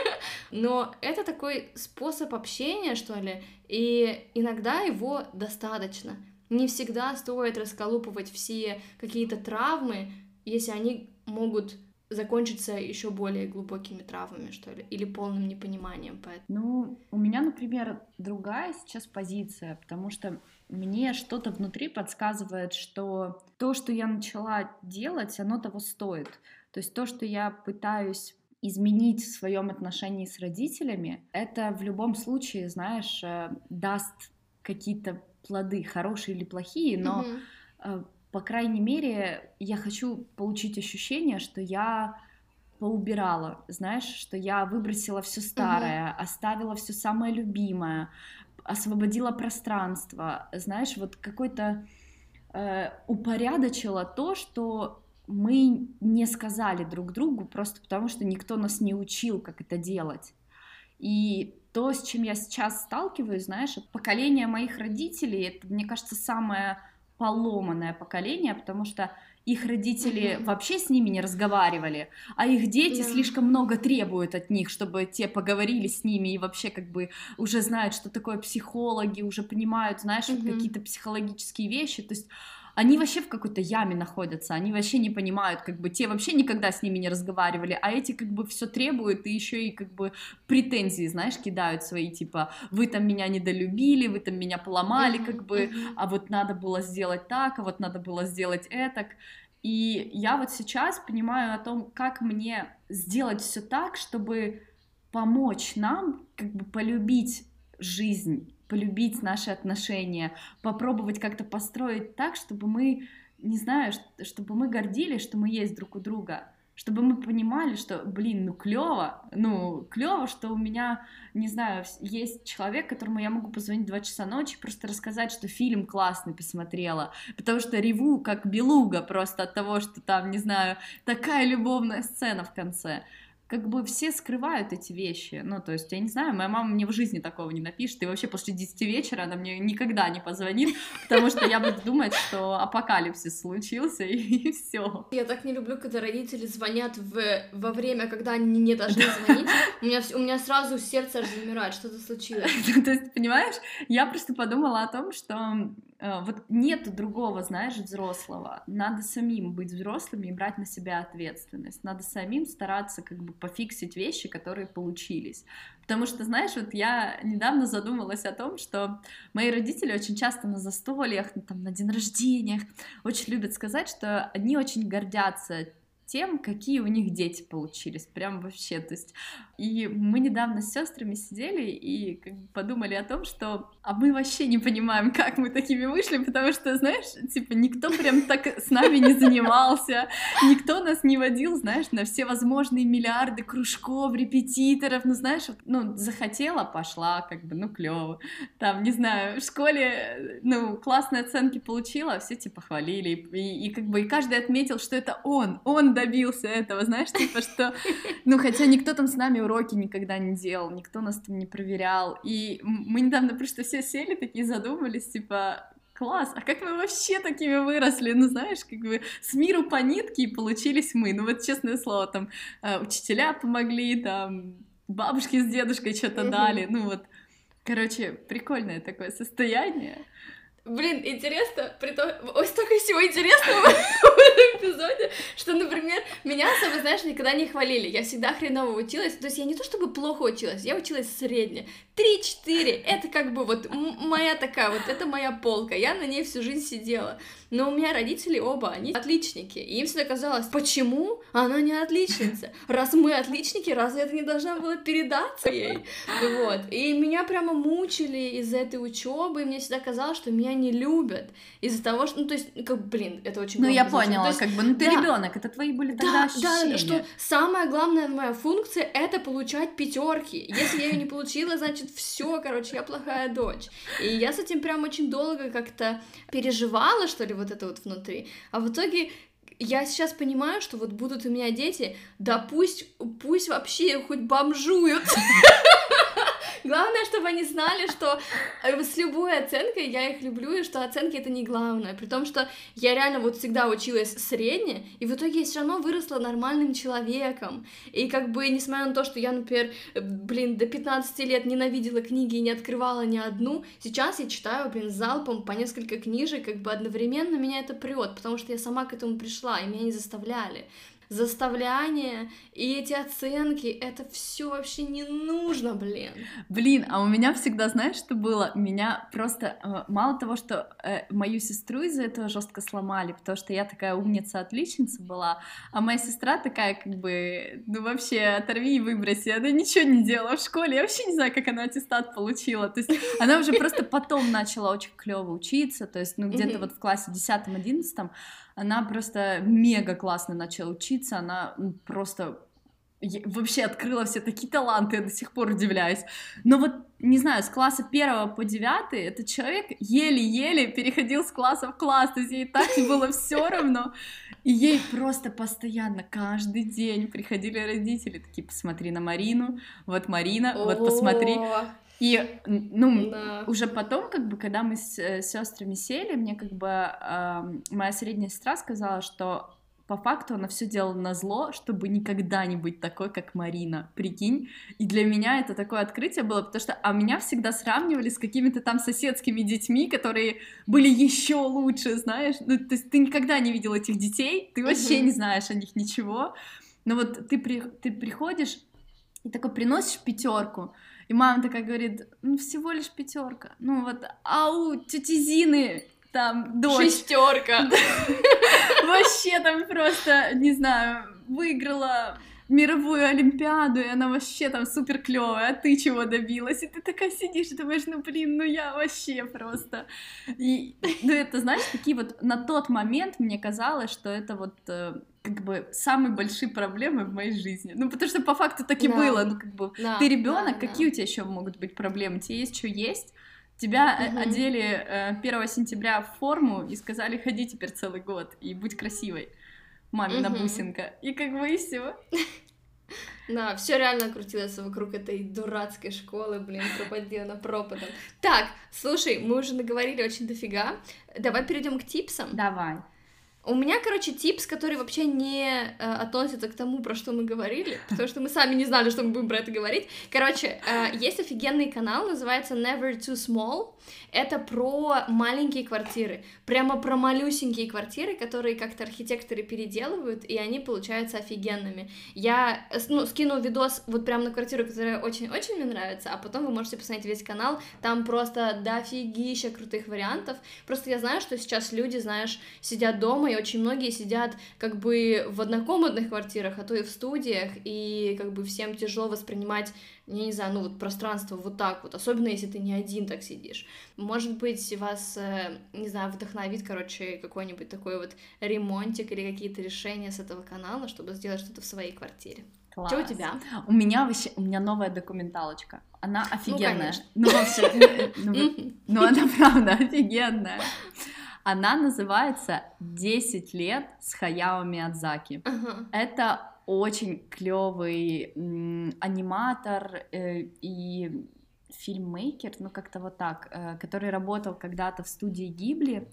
Но это такой способ общения, что ли, и иногда его достаточно. Не всегда стоит расколупывать все какие-то травмы, если они могут закончиться еще более глубокими травмами, что ли, или полным непониманием. Поэтому.
Ну, у меня, например, другая сейчас позиция, потому что мне что-то внутри подсказывает, что то, что я начала делать, оно того стоит. То есть то, что я пытаюсь изменить в своем отношении с родителями, это в любом случае, знаешь, э, даст какие-то плоды, хорошие или плохие, но mm-hmm по крайней мере, я хочу получить ощущение, что я поубирала, знаешь, что я выбросила все старое, угу. оставила все самое любимое, освободила пространство, знаешь, вот какой-то э, упорядочила то, что мы не сказали друг другу просто потому, что никто нас не учил, как это делать. И то, с чем я сейчас сталкиваюсь, знаешь, поколение моих родителей, это, мне кажется, самое поломанное поколение, потому что их родители угу. вообще с ними не разговаривали, а их дети да. слишком много требуют от них, чтобы те поговорили с ними и вообще как бы уже знают, что такое психологи, уже понимают, знаешь, угу. вот какие-то психологические вещи, то есть они вообще в какой-то яме находятся, они вообще не понимают, как бы те вообще никогда с ними не разговаривали, а эти как бы все требуют и еще и как бы претензии, знаешь, кидают свои, типа, вы там меня недолюбили, вы там меня поломали, как бы, а вот надо было сделать так, а вот надо было сделать это. И я вот сейчас понимаю о том, как мне сделать все так, чтобы помочь нам как бы полюбить жизнь полюбить наши отношения, попробовать как-то построить так, чтобы мы, не знаю, чтобы мы гордились, что мы есть друг у друга, чтобы мы понимали, что, блин, ну клево, ну клево, что у меня, не знаю, есть человек, которому я могу позвонить два часа ночи, просто рассказать, что фильм классный посмотрела, потому что реву как белуга просто от того, что там, не знаю, такая любовная сцена в конце как бы все скрывают эти вещи. Ну, то есть, я не знаю, моя мама мне в жизни такого не напишет, и вообще после 10 вечера она мне никогда не позвонит, потому что я буду думать, что апокалипсис случился, и, и все.
Я так не люблю, когда родители звонят в, во время, когда они не должны звонить. У меня, у меня сразу сердце аж замирает, что-то случилось.
То есть, понимаешь, я просто подумала о том, что вот нет другого, знаешь, взрослого. Надо самим быть взрослыми и брать на себя ответственность. Надо самим стараться как бы пофиксить вещи, которые получились. Потому что, знаешь, вот я недавно задумалась о том, что мои родители очень часто на застольях, ну, там, на день рождения очень любят сказать, что они очень гордятся тем, какие у них дети получились, прям вообще, то есть, и мы недавно с сестрами сидели и подумали о том, что, а мы вообще не понимаем, как мы такими вышли, потому что, знаешь, типа, никто прям так с нами не занимался, никто нас не водил, знаешь, на все возможные миллиарды кружков, репетиторов, ну, знаешь, ну, захотела, пошла, как бы, ну, клево, там, не знаю, в школе, ну, классные оценки получила, а все, типа, хвалили, и, и как бы, и каждый отметил, что это он, он добился этого, знаешь, типа, что, ну, хотя никто там с нами уроки никогда не делал, никто нас там не проверял, и мы недавно просто все сели такие задумались, типа, класс, а как мы вообще такими выросли, ну, знаешь, как бы с миру по нитке и получились мы, ну, вот честное слово, там, э, учителя помогли, там, бабушки с дедушкой что-то дали, ну, вот, короче, прикольное такое состояние.
Блин, интересно, при том, ой, столько всего интересного в этом эпизоде, что, например, меня особо, знаешь, никогда не хвалили, я всегда хреново училась, то есть я не то чтобы плохо училась, я училась средне, 3-4, это как бы вот моя такая, вот это моя полка, я на ней всю жизнь сидела, но у меня родители оба, они отличники, и им всегда казалось, почему она не отличница, раз мы отличники, разве это не должна была передаться ей, вот, и меня прямо мучили из-за этой учебы, и мне всегда казалось, что меня не любят из-за того, что, ну, то есть, как, блин, это очень
Ну, я поняла, есть, как бы, ну, ты да, ребенок, это твои были тогда да, ощущения.
Да, что самая главная моя функция — это получать пятерки. Если я ее не получила, значит, все, короче, я плохая дочь. И я с этим прям очень долго как-то переживала, что ли, вот это вот внутри. А в итоге я сейчас понимаю, что вот будут у меня дети, да пусть, пусть вообще хоть бомжуют. Главное, чтобы они знали, что э, с любой оценкой я их люблю, и что оценки это не главное. При том, что я реально вот всегда училась средне, и в итоге я все равно выросла нормальным человеком. И как бы, несмотря на то, что я, например, э, блин, до 15 лет ненавидела книги и не открывала ни одну, сейчас я читаю, блин, залпом по несколько книжек, как бы одновременно меня это прет, потому что я сама к этому пришла, и меня не заставляли заставляние и эти оценки, это все вообще не нужно, блин.
Блин, а у меня всегда, знаешь, что было? Меня просто э, мало того, что э, мою сестру из-за этого жестко сломали, потому что я такая умница, отличница была, а моя сестра такая, как бы, ну вообще оторви и выброси, она ничего не делала в школе, я вообще не знаю, как она аттестат получила, то есть она уже просто потом начала очень клево учиться, то есть, ну где-то вот в классе 10-11 она просто мега классно начала учиться, она просто вообще открыла все такие таланты, я до сих пор удивляюсь. Но вот, не знаю, с класса первого по девятый этот человек еле-еле переходил с класса в класс, то есть ей так было все равно. И ей просто постоянно, каждый день приходили родители, такие, посмотри на Марину, вот Марина, вот посмотри. И, ну, да. уже потом, как бы, когда мы с, э, сестрами сели, мне как бы э, моя средняя сестра сказала, что по факту она все делала на зло, чтобы никогда не быть такой, как Марина, прикинь. И для меня это такое открытие было, потому что а меня всегда сравнивали с какими-то там соседскими детьми, которые были еще лучше, знаешь. Ну, то есть ты никогда не видел этих детей, ты вообще не знаешь о них ничего. Но вот ты, при, ты приходишь и такой приносишь пятерку, и мама такая говорит, ну всего лишь пятерка. Ну вот, ау, тети Зины, там, дочь.
Шестерка.
Вообще там просто, не знаю, выиграла мировую олимпиаду, и она вообще там супер клевая, а ты чего добилась? И ты такая сидишь и думаешь, ну блин, ну я вообще просто. И, ну это, знаешь, такие вот на тот момент мне казалось, что это вот э, как бы самые большие проблемы в моей жизни. Ну, потому что по факту так и да. было. Ну, как бы да, ты ребенок, да, какие да. у тебя еще могут быть проблемы? Тебе есть что есть? Тебя угу. одели э, 1 сентября в форму и сказали, ходи теперь целый год и будь красивой. Мамина угу. бусинка. И как бы и все.
Да, все реально крутилось вокруг этой дурацкой школы, блин, пропадила на пропадом. Так, слушай, мы уже наговорили очень дофига. Давай перейдем к типсам.
Давай.
У меня, короче, типс, который вообще не э, относится к тому, про что мы говорили, потому что мы сами не знали, что мы будем про это говорить. Короче, э, есть офигенный канал, называется Never Too Small. Это про маленькие квартиры, прямо про малюсенькие квартиры, которые как-то архитекторы переделывают, и они получаются офигенными. Я ну, скину видос вот прямо на квартиру, которая очень-очень мне нравится, а потом вы можете посмотреть весь канал, там просто дофигища крутых вариантов. Просто я знаю, что сейчас люди, знаешь, сидят дома и Очень многие сидят как бы в однокомнатных квартирах, а то и в студиях, и как бы всем тяжело воспринимать, я не знаю, ну вот пространство вот так вот, особенно если ты не один так сидишь. Может быть, вас, э, не знаю, вдохновит, короче, какой-нибудь такой вот ремонтик или какие-то решения с этого канала, чтобы сделать что-то в своей квартире.
Класс.
Что у тебя?
У меня вообще, у меня новая документалочка. Она офигенная.
конечно.
Ну, вообще, ну, ну, ну, она правда офигенная. Она называется «10 лет с Хаяо Миядзаки».
Ага.
Это очень клевый аниматор э, и фильммейкер, ну как-то вот так, э, который работал когда-то в студии Гибли.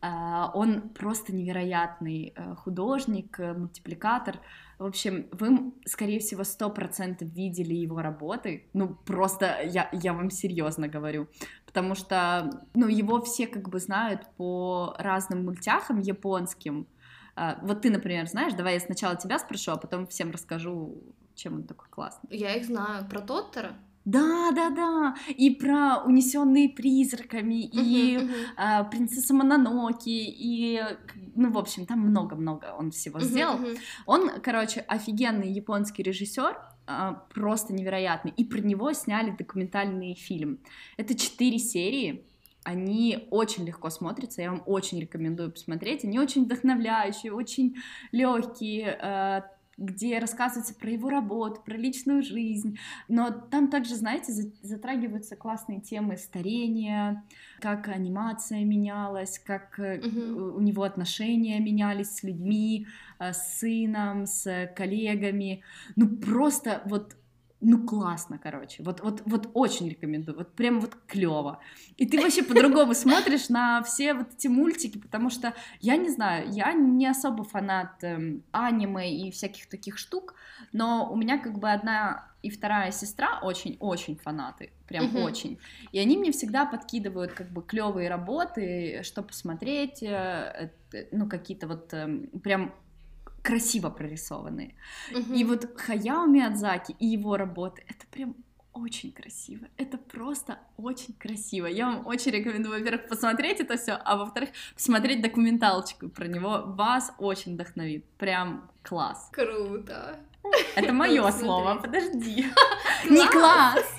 Э, он просто невероятный э, художник, э, мультипликатор. В общем, вы, скорее всего, сто процентов видели его работы. Ну, просто я, я вам серьезно говорю. Потому что, ну, его все как бы знают по разным мультяхам японским. А, Вот ты, например, знаешь, давай я сначала тебя спрошу, а потом всем расскажу, чем он такой классный.
Я их знаю. Про Тоттера?
Да, да, да. И про унесенные призраками, и
мгм.
а, принцесса Мононоки, и, ну, в общем, там много-много он всего сделал. Он, короче, офигенный японский режиссер, а, просто невероятный. И про него сняли документальный фильм. Это четыре серии. Они очень легко смотрятся, я вам очень рекомендую посмотреть. Они очень вдохновляющие, очень легкие, где рассказывается про его работу, про личную жизнь. Но там также, знаете, за- затрагиваются классные темы старения, как анимация менялась, как
Мгм.
у него отношения менялись с людьми, э, с сыном, с коллегами. Ну просто вот ну классно, короче, вот, вот, вот очень рекомендую, вот прям вот клево. И ты вообще по-другому смотришь на все вот эти мультики, потому что, я не знаю, я не особо фанат эм, аниме и всяких таких штук, но у меня как бы одна и вторая сестра очень-очень фанаты, прям
Мгм.
очень. И они мне всегда подкидывают как бы клевые работы, что посмотреть, э, э, ну какие-то вот эм, прям красиво прорисованные.
Мгм.
И вот Хаяо Миядзаки и его работы, это прям очень красиво. Это просто очень красиво. Я вам очень рекомендую, во-первых, посмотреть это все, а во-вторых, посмотреть документалочку про него. Вас очень вдохновит. Прям класс.
Круто.
Это мое слово, подожди. Не класс!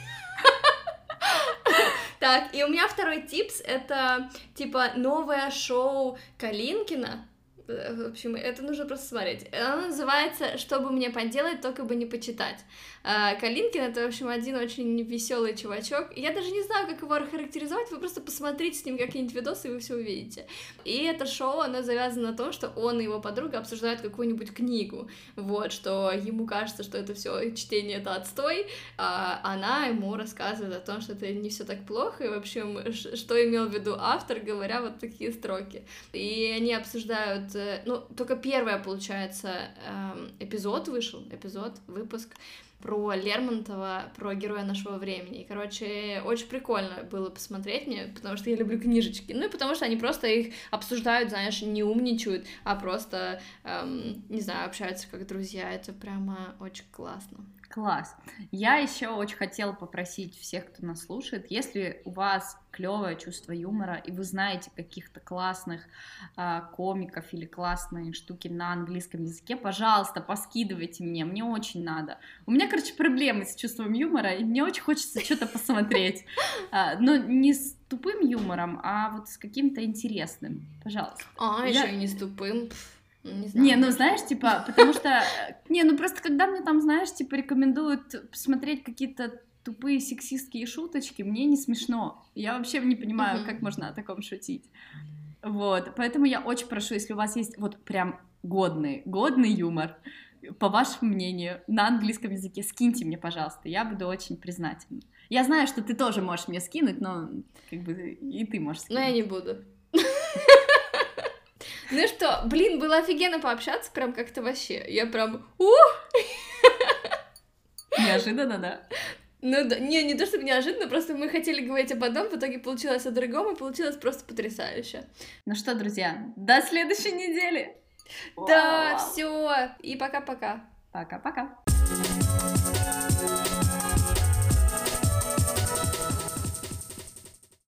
Так, и у меня второй типс — это, типа, новое шоу Калинкина. Э, В общем, это нужно просто смотреть. Оно называется «Что бы мне поделать, только бы не почитать». А, Калинкин — это, в общем, один очень веселый чувачок. Я даже не знаю, как его характеризовать, вы просто посмотрите с ним какие-нибудь видосы, и вы все увидите. И это шоу, оно завязано на том, что он и его подруга обсуждают какую-нибудь книгу, вот, что ему кажется, что это все чтение — это отстой, а она ему рассказывает о том, что это не все так плохо, и, в общем, что имел в виду автор, говоря вот такие строки. И они обсуждают, э, ну, только первое, получается, эм, эпизод вышел, эпизод, выпуск, про Лермонтова, про героя нашего времени. И, короче, очень прикольно было посмотреть мне, потому что я люблю книжечки. Ну и потому что они просто их обсуждают, знаешь, не умничают, а просто, эм, не знаю, общаются как друзья. Это прямо очень классно.
Класс. Я еще очень хотела попросить всех, кто нас слушает, если у вас клевое чувство юмора, и вы знаете каких-то классных а, комиков или классные штуки на английском языке, пожалуйста, поскидывайте мне, мне очень надо. У меня, короче, проблемы с чувством юмора, и мне очень хочется что-то посмотреть. А, Но не с тупым юмором, а вот с каким-то интересным. Пожалуйста.
А, еще и не с тупым. Не знаю.
Не, ну знаешь, типа, потому что... Не, ну просто когда мне там, знаешь, типа рекомендуют посмотреть какие-то тупые сексистские шуточки, мне не смешно. Я вообще не понимаю, как можно о таком шутить. Вот, поэтому я очень прошу, если у вас есть вот прям годный, годный юмор, по вашему мнению, на английском языке, скиньте мне, пожалуйста, я буду очень признательна. Я знаю, что ты тоже можешь мне скинуть, но как бы и ты можешь
Но я
скинуть.
не буду. Ну что, блин, было офигенно пообщаться, прям как-то вообще. Я прям, ух!
Неожиданно, да?
Ну да, не, не то чтобы неожиданно, просто мы хотели говорить об одном, в итоге получилось о другом, и получилось просто потрясающе.
Ну что, друзья, до следующей недели!
Да, все, и пока-пока.
Пока-пока.